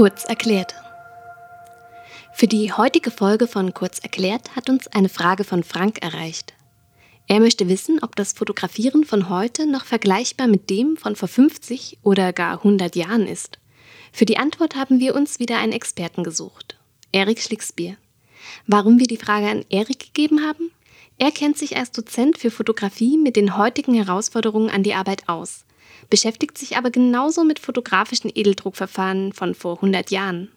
Kurz erklärt. Für die heutige Folge von Kurz erklärt hat uns eine Frage von Frank erreicht. Er möchte wissen, ob das Fotografieren von heute noch vergleichbar mit dem von vor 50 oder gar 100 Jahren ist. Für die Antwort haben wir uns wieder einen Experten gesucht, Erik Schlicksbier. Warum wir die Frage an Erik gegeben haben? Er kennt sich als Dozent für Fotografie mit den heutigen Herausforderungen an die Arbeit aus beschäftigt sich aber genauso mit fotografischen Edeldruckverfahren von vor 100 Jahren.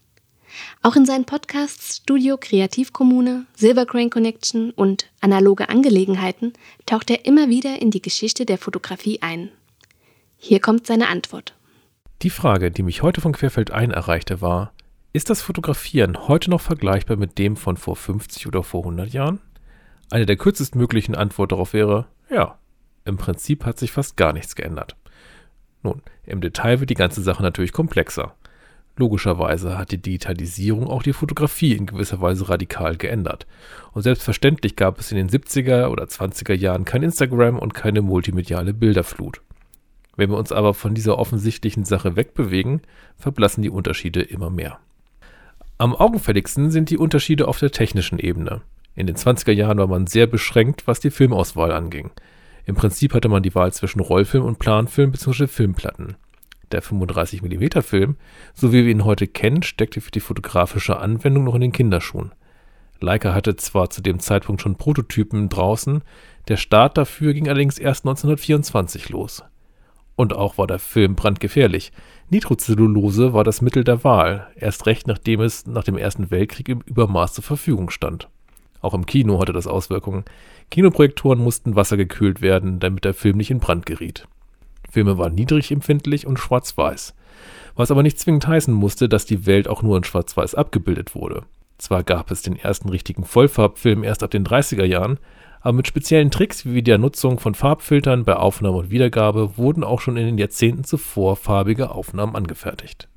Auch in seinen Podcasts Studio Kreativkommune, Silvercrane Connection und Analoge Angelegenheiten taucht er immer wieder in die Geschichte der Fotografie ein. Hier kommt seine Antwort. Die Frage, die mich heute von Querfeld ein erreichte, war, ist das Fotografieren heute noch vergleichbar mit dem von vor 50 oder vor 100 Jahren? Eine der kürzestmöglichen Antworten darauf wäre, ja, im Prinzip hat sich fast gar nichts geändert. Nun, im Detail wird die ganze Sache natürlich komplexer. Logischerweise hat die Digitalisierung auch die Fotografie in gewisser Weise radikal geändert. Und selbstverständlich gab es in den 70er oder 20er Jahren kein Instagram und keine multimediale Bilderflut. Wenn wir uns aber von dieser offensichtlichen Sache wegbewegen, verblassen die Unterschiede immer mehr. Am augenfälligsten sind die Unterschiede auf der technischen Ebene. In den 20er Jahren war man sehr beschränkt, was die Filmauswahl anging. Im Prinzip hatte man die Wahl zwischen Rollfilm und Planfilm bzw. Filmplatten. Der 35mm Film, so wie wir ihn heute kennen, steckte für die fotografische Anwendung noch in den Kinderschuhen. Leica hatte zwar zu dem Zeitpunkt schon Prototypen draußen, der Start dafür ging allerdings erst 1924 los. Und auch war der Film brandgefährlich. Nitrocellulose war das Mittel der Wahl, erst recht nachdem es nach dem Ersten Weltkrieg im Übermaß zur Verfügung stand. Auch im Kino hatte das Auswirkungen. Kinoprojektoren mussten wassergekühlt werden, damit der Film nicht in Brand geriet. Filme waren niedrig empfindlich und schwarz-weiß. Was aber nicht zwingend heißen musste, dass die Welt auch nur in schwarz-weiß abgebildet wurde. Zwar gab es den ersten richtigen Vollfarbfilm erst ab den 30er Jahren, aber mit speziellen Tricks wie der Nutzung von Farbfiltern bei Aufnahme und Wiedergabe wurden auch schon in den Jahrzehnten zuvor farbige Aufnahmen angefertigt.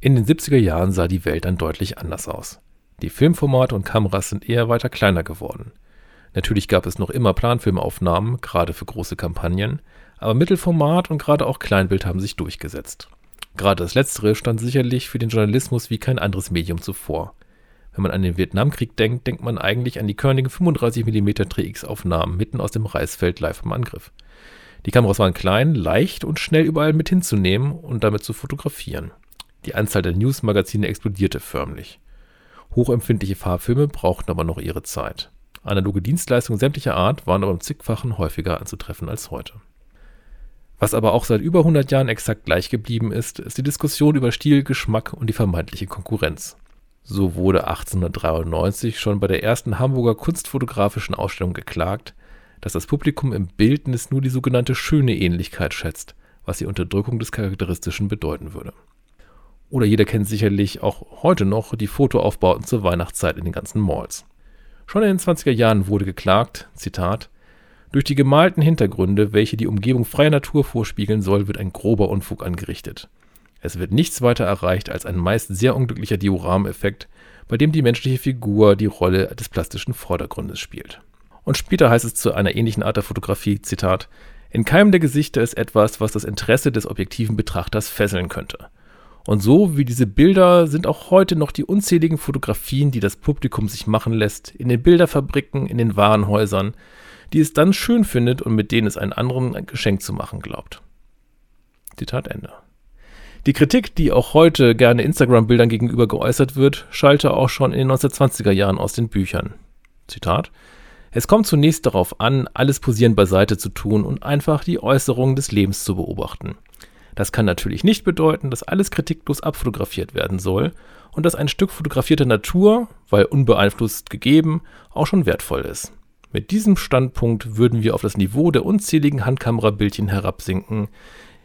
In den 70er Jahren sah die Welt dann deutlich anders aus. Die Filmformate und Kameras sind eher weiter kleiner geworden. Natürlich gab es noch immer Planfilmaufnahmen, gerade für große Kampagnen, aber Mittelformat und gerade auch Kleinbild haben sich durchgesetzt. Gerade das letztere stand sicherlich für den Journalismus wie kein anderes Medium zuvor. Wenn man an den Vietnamkrieg denkt, denkt man eigentlich an die körnigen 35mm 3X-Aufnahmen mitten aus dem Reisfeld live im Angriff. Die Kameras waren klein, leicht und schnell überall mit hinzunehmen und damit zu fotografieren. Die Anzahl der Newsmagazine explodierte förmlich. Hochempfindliche Farbfilme brauchten aber noch ihre Zeit. Analoge Dienstleistungen sämtlicher Art waren aber im zigfachen häufiger anzutreffen als heute. Was aber auch seit über 100 Jahren exakt gleich geblieben ist, ist die Diskussion über Stil, Geschmack und die vermeintliche Konkurrenz. So wurde 1893 schon bei der ersten Hamburger kunstfotografischen Ausstellung geklagt, dass das Publikum im Bildnis nur die sogenannte schöne Ähnlichkeit schätzt, was die Unterdrückung des Charakteristischen bedeuten würde. Oder jeder kennt sicherlich auch heute noch die Fotoaufbauten zur Weihnachtszeit in den ganzen Malls. Schon in den 20er Jahren wurde geklagt, Zitat, durch die gemalten Hintergründe, welche die Umgebung freier Natur vorspiegeln soll, wird ein grober Unfug angerichtet. Es wird nichts weiter erreicht als ein meist sehr unglücklicher Diorameffekt, bei dem die menschliche Figur die Rolle des plastischen Vordergrundes spielt. Und später heißt es zu einer ähnlichen Art der Fotografie, Zitat, in keinem der Gesichter ist etwas, was das Interesse des objektiven Betrachters fesseln könnte. Und so wie diese Bilder sind auch heute noch die unzähligen Fotografien, die das Publikum sich machen lässt, in den Bilderfabriken, in den Warenhäusern, die es dann schön findet und mit denen es einen anderen ein Geschenk zu machen glaubt. Zitat Ende. Die Kritik, die auch heute gerne Instagram-Bildern gegenüber geäußert wird, schallte auch schon in den 1920er Jahren aus den Büchern. Zitat es kommt zunächst darauf an, alles Posieren beiseite zu tun und einfach die Äußerungen des Lebens zu beobachten. Das kann natürlich nicht bedeuten, dass alles kritiklos abfotografiert werden soll und dass ein Stück fotografierter Natur, weil unbeeinflusst gegeben, auch schon wertvoll ist. Mit diesem Standpunkt würden wir auf das Niveau der unzähligen Handkamerabildchen herabsinken,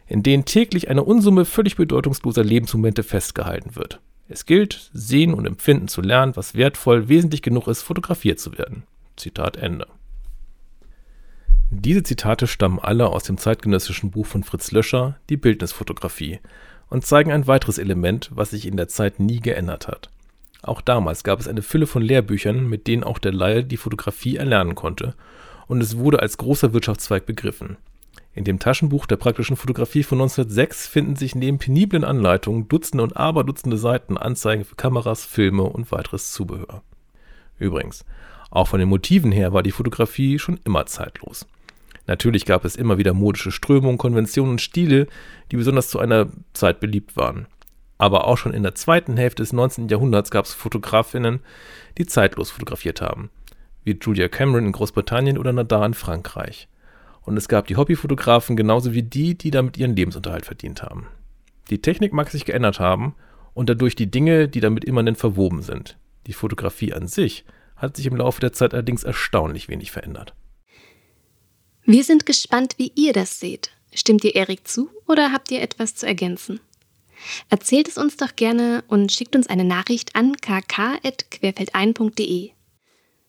in denen täglich eine Unsumme völlig bedeutungsloser Lebensmomente festgehalten wird. Es gilt, sehen und empfinden zu lernen, was wertvoll wesentlich genug ist, fotografiert zu werden. Zitat Ende. Diese Zitate stammen alle aus dem zeitgenössischen Buch von Fritz Löscher, Die Bildnisfotografie, und zeigen ein weiteres Element, was sich in der Zeit nie geändert hat. Auch damals gab es eine Fülle von Lehrbüchern, mit denen auch der Laie die Fotografie erlernen konnte, und es wurde als großer Wirtschaftszweig begriffen. In dem Taschenbuch der praktischen Fotografie von 1906 finden sich neben peniblen Anleitungen Dutzende und Aberdutzende Seiten Anzeigen für Kameras, Filme und weiteres Zubehör. Übrigens, auch von den Motiven her war die Fotografie schon immer zeitlos. Natürlich gab es immer wieder modische Strömungen, Konventionen und Stile, die besonders zu einer Zeit beliebt waren. Aber auch schon in der zweiten Hälfte des 19. Jahrhunderts gab es Fotografinnen, die zeitlos fotografiert haben, wie Julia Cameron in Großbritannien oder Nadar in Frankreich und es gab die Hobbyfotografen genauso wie die, die damit ihren Lebensunterhalt verdient haben. Die Technik mag sich geändert haben und dadurch die Dinge, die damit immanent verwoben sind. Die Fotografie an sich hat sich im Laufe der Zeit allerdings erstaunlich wenig verändert. Wir sind gespannt, wie ihr das seht. Stimmt ihr Erik zu oder habt ihr etwas zu ergänzen? Erzählt es uns doch gerne und schickt uns eine Nachricht an kk.querfeldein.de.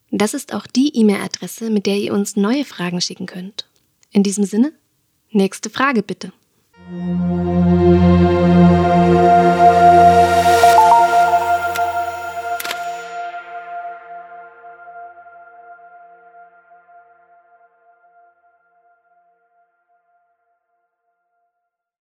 Das ist auch die E-Mail-Adresse, mit der ihr uns neue Fragen schicken könnt. In diesem Sinne, nächste Frage bitte.